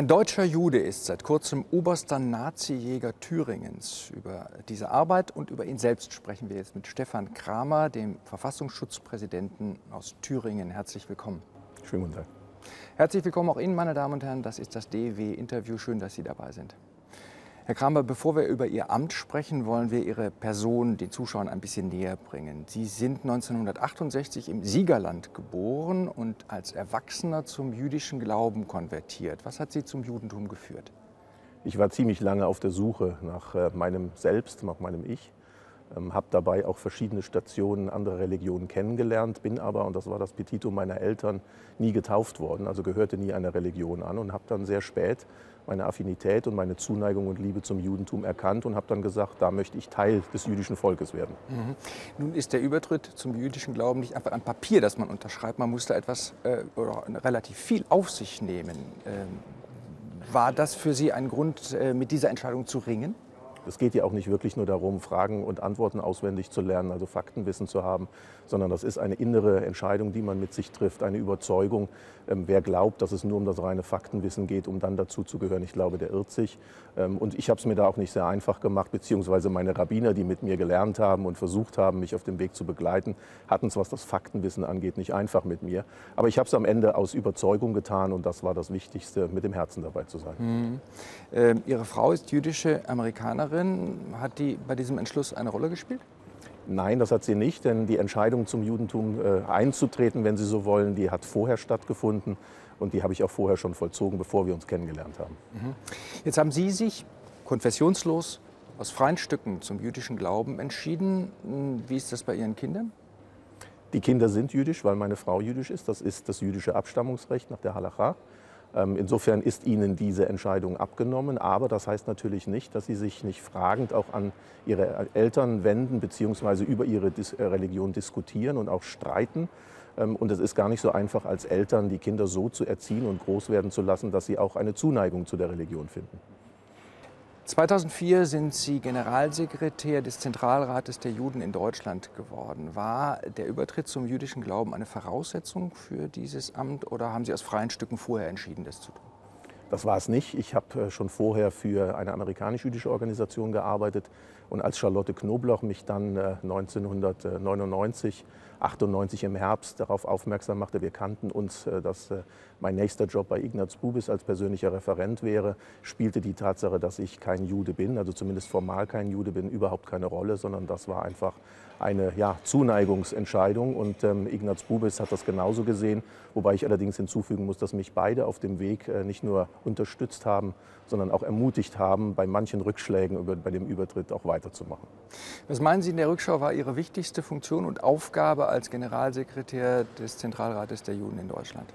Ein deutscher Jude ist seit kurzem oberster Nazi-Jäger Thüringens. Über diese Arbeit und über ihn selbst sprechen wir jetzt mit Stefan Kramer, dem Verfassungsschutzpräsidenten aus Thüringen. Herzlich willkommen. Schönen guten Tag. Herzlich willkommen auch Ihnen, meine Damen und Herren. Das ist das DW-Interview. Schön, dass Sie dabei sind. Herr Kramer, bevor wir über Ihr Amt sprechen, wollen wir Ihre Person den Zuschauern ein bisschen näher bringen. Sie sind 1968 im Siegerland geboren und als Erwachsener zum jüdischen Glauben konvertiert. Was hat Sie zum Judentum geführt? Ich war ziemlich lange auf der Suche nach äh, meinem Selbst, nach meinem Ich. Ähm, habe dabei auch verschiedene Stationen anderer Religionen kennengelernt, bin aber, und das war das Petitum meiner Eltern, nie getauft worden, also gehörte nie einer Religion an und habe dann sehr spät meine Affinität und meine Zuneigung und Liebe zum Judentum erkannt und habe dann gesagt, da möchte ich Teil des jüdischen Volkes werden. Mhm. Nun ist der Übertritt zum jüdischen Glauben nicht einfach ein Papier, das man unterschreibt. Man muss da etwas äh, oder relativ viel auf sich nehmen. Ähm, war das für Sie ein Grund, äh, mit dieser Entscheidung zu ringen? Es geht ja auch nicht wirklich nur darum, Fragen und Antworten auswendig zu lernen, also Faktenwissen zu haben, sondern das ist eine innere Entscheidung, die man mit sich trifft, eine Überzeugung. Ähm, wer glaubt, dass es nur um das reine Faktenwissen geht, um dann dazu zu gehören, ich glaube, der irrt sich. Ähm, und ich habe es mir da auch nicht sehr einfach gemacht, beziehungsweise meine Rabbiner, die mit mir gelernt haben und versucht haben, mich auf dem Weg zu begleiten, hatten es, was das Faktenwissen angeht, nicht einfach mit mir. Aber ich habe es am Ende aus Überzeugung getan und das war das Wichtigste, mit dem Herzen dabei zu sein. Mhm. Ähm, Ihre Frau ist jüdische Amerikanerin. Hat die bei diesem Entschluss eine Rolle gespielt? Nein, das hat sie nicht, denn die Entscheidung zum Judentum äh, einzutreten, wenn Sie so wollen, die hat vorher stattgefunden und die habe ich auch vorher schon vollzogen, bevor wir uns kennengelernt haben. Mhm. Jetzt haben Sie sich konfessionslos aus freien Stücken zum jüdischen Glauben entschieden. Wie ist das bei Ihren Kindern? Die Kinder sind jüdisch, weil meine Frau jüdisch ist. Das ist das jüdische Abstammungsrecht nach der Halacha. Ähm, insofern ist ihnen diese Entscheidung abgenommen, aber das heißt natürlich nicht, dass sie sich nicht fragend auch an ihre Eltern wenden bzw. über ihre äh, Religion diskutieren und auch streiten. Ähm, und es ist gar nicht so einfach als Eltern, die Kinder so zu erziehen und groß werden zu lassen, dass sie auch eine Zuneigung zu der Religion finden. 2004 sind Sie Generalsekretär des Zentralrates der Juden in Deutschland geworden. War der Übertritt zum jüdischen Glauben eine Voraussetzung für dieses Amt oder haben Sie aus freien Stücken vorher entschieden, das zu tun? Das war es nicht. Ich habe äh, schon vorher für eine amerikanisch-jüdische Organisation gearbeitet und als Charlotte Knobloch mich dann 1999, äh, 98 im Herbst darauf aufmerksam machte, wir kannten uns, äh, dass mein nächster Job bei Ignaz Bubis als persönlicher Referent wäre, spielte die Tatsache, dass ich kein Jude bin, also zumindest formal kein Jude bin, überhaupt keine Rolle, sondern das war einfach eine ja, Zuneigungsentscheidung. Und ähm, Ignaz Bubis hat das genauso gesehen, wobei ich allerdings hinzufügen muss, dass mich beide auf dem Weg äh, nicht nur unterstützt haben, sondern auch ermutigt haben, bei manchen Rückschlägen über, bei dem Übertritt auch weiterzumachen. Was meinen Sie in der Rückschau war Ihre wichtigste Funktion und Aufgabe als Generalsekretär des Zentralrates der Juden in Deutschland?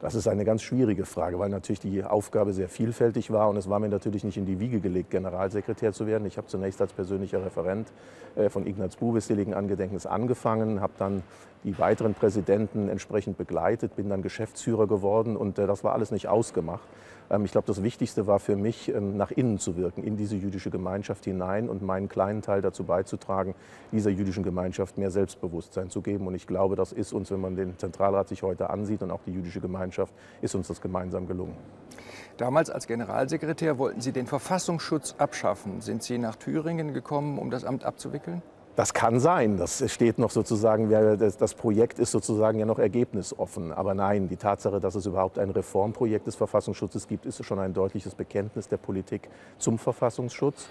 Das ist eine ganz schwierige Frage, weil natürlich die Aufgabe sehr vielfältig war und es war mir natürlich nicht in die Wiege gelegt, Generalsekretär zu werden. Ich habe zunächst als persönlicher Referent äh, von Ignaz Bubis Seligen Angedenknis angefangen, habe dann die weiteren Präsidenten entsprechend begleitet, bin dann Geschäftsführer geworden und äh, das war alles nicht ausgemacht. Ähm, ich glaube, das Wichtigste war für mich, ähm, nach innen zu wirken, in diese jüdische Gemeinschaft hinein und meinen kleinen Teil dazu beizutragen, dieser jüdischen Gemeinschaft mehr Selbstbewusstsein zu geben. Und ich glaube, das ist uns, wenn man den Zentralrat sich heute ansieht und auch die jüdische Gemeinschaft, ist uns das gemeinsam gelungen. Damals als Generalsekretär wollten Sie den Verfassungsschutz abschaffen. Sind Sie nach Thüringen gekommen, um das Amt abzuwickeln? Das kann sein. Das steht noch sozusagen, das Projekt ist sozusagen ja noch ergebnisoffen. Aber nein, die Tatsache, dass es überhaupt ein Reformprojekt des Verfassungsschutzes gibt, ist schon ein deutliches Bekenntnis der Politik zum Verfassungsschutz.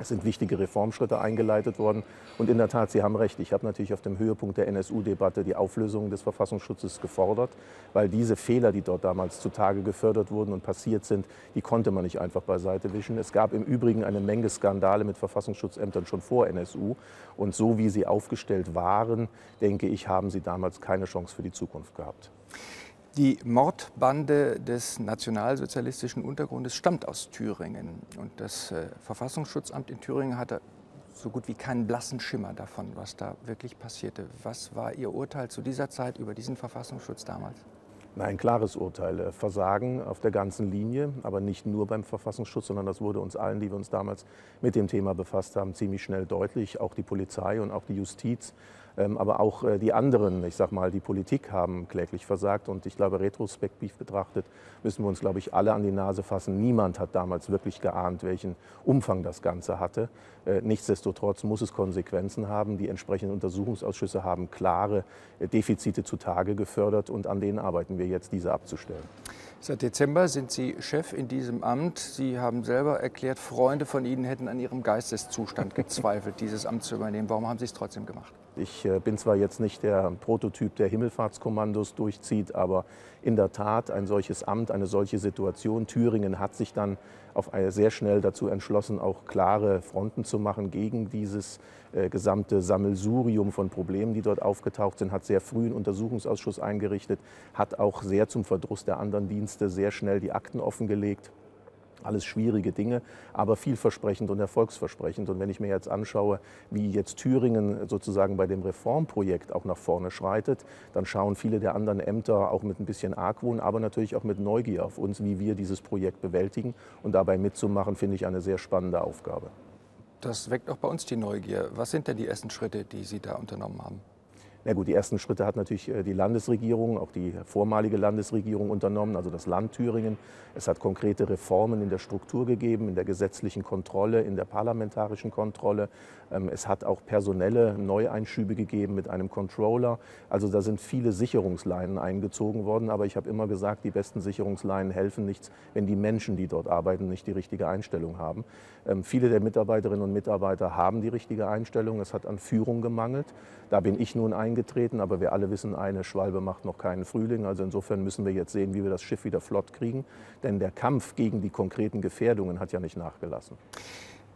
Es sind wichtige Reformschritte eingeleitet worden. Und in der Tat, Sie haben recht, ich habe natürlich auf dem Höhepunkt der NSU-Debatte die Auflösung des Verfassungsschutzes gefordert, weil diese Fehler, die dort damals zutage gefördert wurden und passiert sind, die konnte man nicht einfach beiseite wischen. Es gab im Übrigen eine Menge Skandale mit Verfassungsschutzämtern schon vor NSU. Und so wie sie aufgestellt waren, denke ich, haben sie damals keine Chance für die Zukunft gehabt. Die Mordbande des nationalsozialistischen Untergrundes stammt aus Thüringen. Und das äh, Verfassungsschutzamt in Thüringen hatte so gut wie keinen blassen Schimmer davon, was da wirklich passierte. Was war Ihr Urteil zu dieser Zeit über diesen Verfassungsschutz damals? Nein, klares Urteil. Äh, Versagen auf der ganzen Linie, aber nicht nur beim Verfassungsschutz, sondern das wurde uns allen, die wir uns damals mit dem Thema befasst haben, ziemlich schnell deutlich. Auch die Polizei und auch die Justiz aber auch äh, die anderen, ich sag mal, die Politik haben kläglich versagt. Und ich glaube, retrospektiv betrachtet müssen wir uns, glaube ich, alle an die Nase fassen. Niemand hat damals wirklich geahnt, welchen Umfang das Ganze hatte. Äh, nichtsdestotrotz muss es Konsequenzen haben. Die entsprechenden Untersuchungsausschüsse haben klare äh, Defizite zutage gefördert und an denen arbeiten wir jetzt, diese abzustellen. Seit Dezember sind Sie Chef in diesem Amt. Sie haben selber erklärt, Freunde von Ihnen hätten an Ihrem Geisteszustand gezweifelt, dieses Amt zu übernehmen. Warum haben Sie es trotzdem gemacht? Ich äh, bin zwar jetzt nicht der Prototyp, der Himmelfahrtskommandos durchzieht, aber in der Tat ein solches Amt, eine solche Situation. Thüringen hat sich dann auf sehr schnell dazu entschlossen, auch klare Fronten zu machen gegen dieses äh, gesamte Sammelsurium von Problemen, die dort aufgetaucht sind, hat sehr früh einen Untersuchungsausschuss eingerichtet, hat auch sehr zum Verdruss der anderen Dienste sehr schnell die Akten offengelegt. Alles schwierige Dinge, aber vielversprechend und erfolgsversprechend. Und wenn ich mir jetzt anschaue, wie jetzt Thüringen sozusagen bei dem Reformprojekt auch nach vorne schreitet, dann schauen viele der anderen Ämter auch mit ein bisschen Argwohn, aber natürlich auch mit Neugier auf uns, wie wir dieses Projekt bewältigen. Und dabei mitzumachen, finde ich eine sehr spannende Aufgabe. Das weckt auch bei uns die Neugier. Was sind denn die ersten Schritte, die Sie da unternommen haben? Na gut, die ersten Schritte hat natürlich äh, die Landesregierung, auch die vormalige Landesregierung unternommen, also das Land Thüringen. Es hat konkrete Reformen in der Struktur gegeben, in der gesetzlichen Kontrolle, in der parlamentarischen Kontrolle. Ähm, es hat auch personelle Neueinschübe gegeben mit einem Controller. Also da sind viele Sicherungsleinen eingezogen worden. Aber ich habe immer gesagt, die besten Sicherungsleinen helfen nichts, wenn die Menschen, die dort arbeiten, nicht die richtige Einstellung haben. Ähm, viele der Mitarbeiterinnen und Mitarbeiter haben die richtige Einstellung. Es hat an Führung gemangelt. Da bin ich nun eingetreten. Aber wir alle wissen, eine Schwalbe macht noch keinen Frühling. Also insofern müssen wir jetzt sehen, wie wir das Schiff wieder flott kriegen. Denn der Kampf gegen die konkreten Gefährdungen hat ja nicht nachgelassen.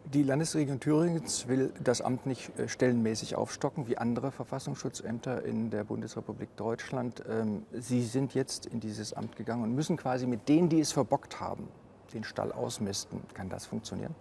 Die Landesregierung Thüringen will das Amt nicht äh, stellenmäßig aufstocken wie andere Verfassungsschutzämter in der Bundesrepublik Deutschland. Ähm, Sie sind jetzt in dieses Amt gegangen und müssen quasi mit denen, die es verbockt haben, den Stall ausmisten. Kann das funktionieren?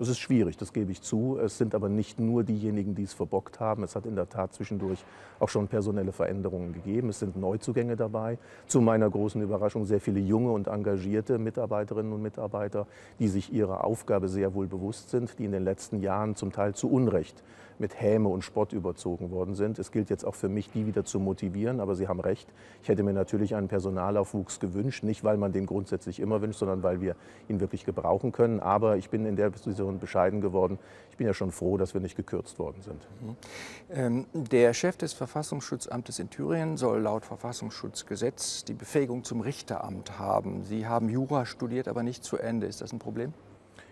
Es ist schwierig, das gebe ich zu. Es sind aber nicht nur diejenigen, die es verbockt haben. Es hat in der Tat zwischendurch auch schon personelle Veränderungen gegeben. Es sind Neuzugänge dabei. Zu meiner großen Überraschung sehr viele junge und engagierte Mitarbeiterinnen und Mitarbeiter, die sich ihrer Aufgabe sehr wohl bewusst sind, die in den letzten Jahren zum Teil zu Unrecht mit Häme und Spott überzogen worden sind. Es gilt jetzt auch für mich, die wieder zu motivieren. Aber Sie haben recht, ich hätte mir natürlich einen Personalaufwuchs gewünscht. Nicht, weil man den grundsätzlich immer wünscht, sondern weil wir ihn wirklich gebrauchen können. Aber ich bin in der Position bescheiden geworden. Ich bin ja schon froh, dass wir nicht gekürzt worden sind. Mhm. Ähm, der Chef des Verfassungsschutzamtes in Thüringen soll laut Verfassungsschutzgesetz die Befähigung zum Richteramt haben. Sie haben Jura studiert, aber nicht zu Ende. Ist das ein Problem?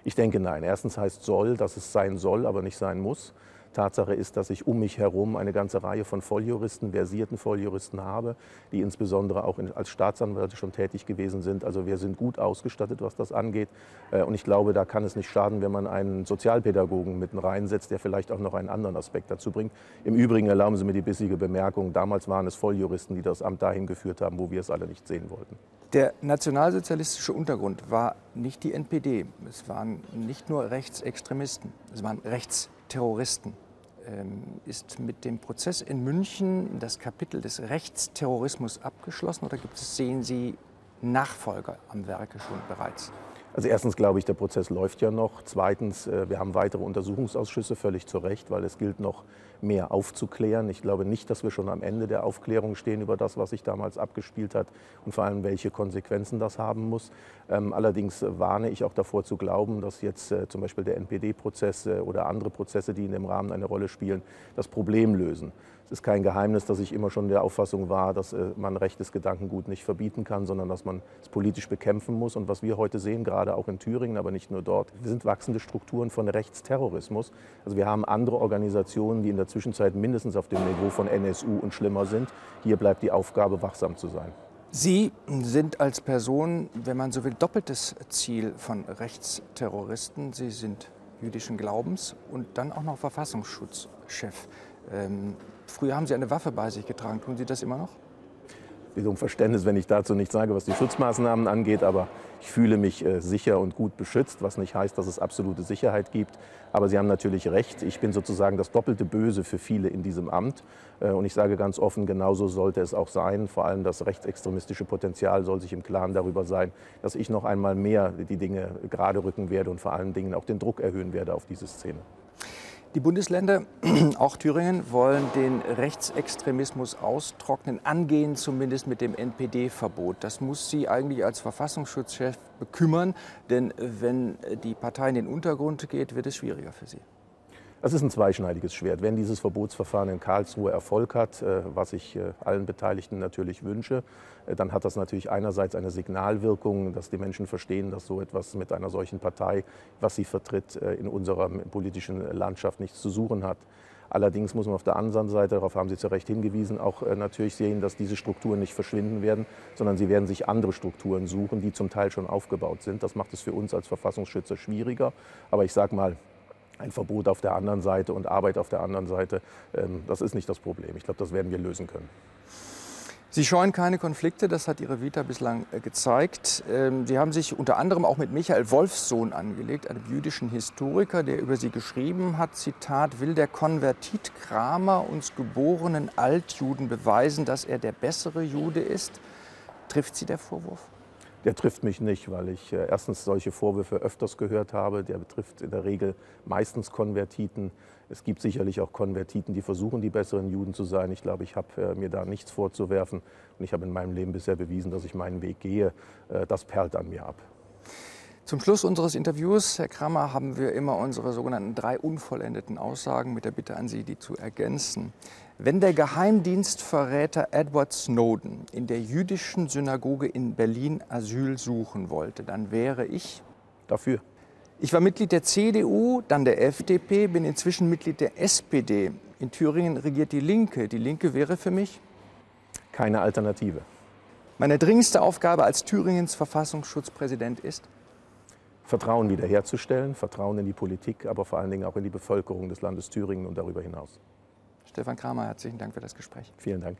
Ich denke nein. Erstens heißt soll, dass es sein soll, aber nicht sein muss. Tatsache ist, dass ich um mich herum eine ganze Reihe von Volljuristen, versierten Volljuristen habe, die insbesondere auch als Staatsanwälte schon tätig gewesen sind. Also wir sind gut ausgestattet, was das angeht. Äh, und ich glaube, da kann es nicht schaden, wenn man einen Sozialpädagogen mitten reinsetzt, der vielleicht auch noch einen anderen Aspekt dazu bringt. Im Übrigen erlauben Sie mir die bissige Bemerkung, damals waren es Volljuristen, die das Amt dahin geführt haben, wo wir es alle nicht sehen wollten. Der nationalsozialistische Untergrund war nicht die NPD. Es waren nicht nur Rechtsextremisten, es waren Rechtsterroristen. Ähm, ist mit dem Prozess in München das Kapitel des Rechtsterrorismus abgeschlossen oder gibt es, sehen Sie Nachfolger am Werke schon bereits? Also erstens glaube ich, der Prozess läuft ja noch. Zweitens, äh, wir haben weitere Untersuchungsausschüsse, völlig zu Recht, weil es gilt noch mehr aufzuklären. Ich glaube nicht, dass wir schon am Ende der Aufklärung stehen über das, was sich damals abgespielt hat und vor allem, welche Konsequenzen das haben muss. Ähm, allerdings warne ich auch davor zu glauben, dass jetzt äh, zum Beispiel der NPD-Prozess oder andere Prozesse, die in dem Rahmen eine Rolle spielen, das Problem lösen. Es ist kein Geheimnis, dass ich immer schon der Auffassung war, dass äh, man rechtes Gedankengut nicht verbieten kann, sondern dass man es politisch bekämpfen muss. Und was wir heute sehen, gerade auch in Thüringen, aber nicht nur dort, sind wachsende Strukturen von Rechtsterrorismus. Also wir haben andere Organisationen, die in der Zwischenzeit mindestens auf dem Niveau von NSU und schlimmer sind. Hier bleibt die Aufgabe, wachsam zu sein. Sie sind als Person, wenn man so will, doppeltes Ziel von Rechtsterroristen. Sie sind jüdischen Glaubens und dann auch noch Verfassungsschutzchef. Ähm, früher haben Sie eine Waffe bei sich getragen. Tun Sie das immer noch? Bitte um Verständnis, wenn ich dazu nicht sage, was die Schutzmaßnahmen angeht, aber ich fühle mich äh, sicher und gut beschützt, was nicht heißt, dass es absolute Sicherheit gibt. Aber Sie haben natürlich recht, ich bin sozusagen das doppelte Böse für viele in diesem Amt. Äh, und ich sage ganz offen, genauso sollte es auch sein. Vor allem das rechtsextremistische Potenzial soll sich im Klaren darüber sein, dass ich noch einmal mehr die Dinge gerade rücken werde und vor allen Dingen auch den Druck erhöhen werde auf diese Szene. Die Bundesländer, auch Thüringen, wollen den Rechtsextremismus austrocknen, angehen zumindest mit dem NPD-Verbot. Das muss Sie eigentlich als Verfassungsschutzchef bekümmern, denn wenn die Partei in den Untergrund geht, wird es schwieriger für Sie. Es ist ein zweischneidiges Schwert. Wenn dieses Verbotsverfahren in Karlsruhe Erfolg hat, äh, was ich äh, allen Beteiligten natürlich wünsche, äh, dann hat das natürlich einerseits eine Signalwirkung, dass die Menschen verstehen, dass so etwas mit einer solchen Partei, was sie vertritt, in unserer politischen Landschaft nichts zu suchen hat. Allerdings muss man auf der anderen Seite, darauf haben Sie zu Recht hingewiesen, auch natürlich sehen, dass diese Strukturen nicht verschwinden werden, sondern sie werden sich andere Strukturen suchen, die zum Teil schon aufgebaut sind. Das macht es für uns als Verfassungsschützer schwieriger. Aber ich sage mal, ein Verbot auf der anderen Seite und Arbeit auf der anderen Seite, ähm, das ist nicht das Problem. Ich glaube, das werden wir lösen können. Sie scheuen keine Konflikte, das hat Ihre Vita bislang äh, gezeigt. Ähm, Sie haben sich unter anderem auch mit Michael Wolfsohn angelegt, einem jüdischen Historiker, der über Sie geschrieben hat, Zitat, will der Konvertit Kramer uns geborenen Altjuden beweisen, dass er der bessere Jude ist? Trifft Sie der Vorwurf? Der trifft mich nicht, weil ich äh, erstens solche Vorwürfe öfters gehört habe. Der betrifft in der Regel meistens Konvertiten. Es gibt sicherlich auch Konvertiten, die versuchen, die besseren Juden zu sein. Ich glaube, ich habe äh, mir da nichts vorzuwerfen. Und ich habe in meinem Leben bisher bewiesen, dass ich meinen Weg gehe. Äh, das perlt an mir ab. Zum Schluss unseres Interviews, Herr Kramer, haben wir immer unsere sogenannten drei unvollendeten Aussagen mit der Bitte an Sie, die zu ergänzen. Wenn der Geheimdienstverräter Edward Snowden in der jüdischen Synagoge in Berlin Asyl suchen wollte, dann wäre ich dafür. Ich war Mitglied der CDU, dann der FDP, bin inzwischen Mitglied der SPD. In Thüringen regiert die Linke. Die Linke wäre für mich keine Alternative. Meine dringendste Aufgabe als Thüringens Verfassungsschutzpräsident ist Vertrauen wiederherzustellen, Vertrauen in die Politik, aber vor allen Dingen auch in die Bevölkerung des Landes Thüringen und darüber hinaus. Stefan Kramer, herzlichen Dank für das Gespräch. Vielen Dank.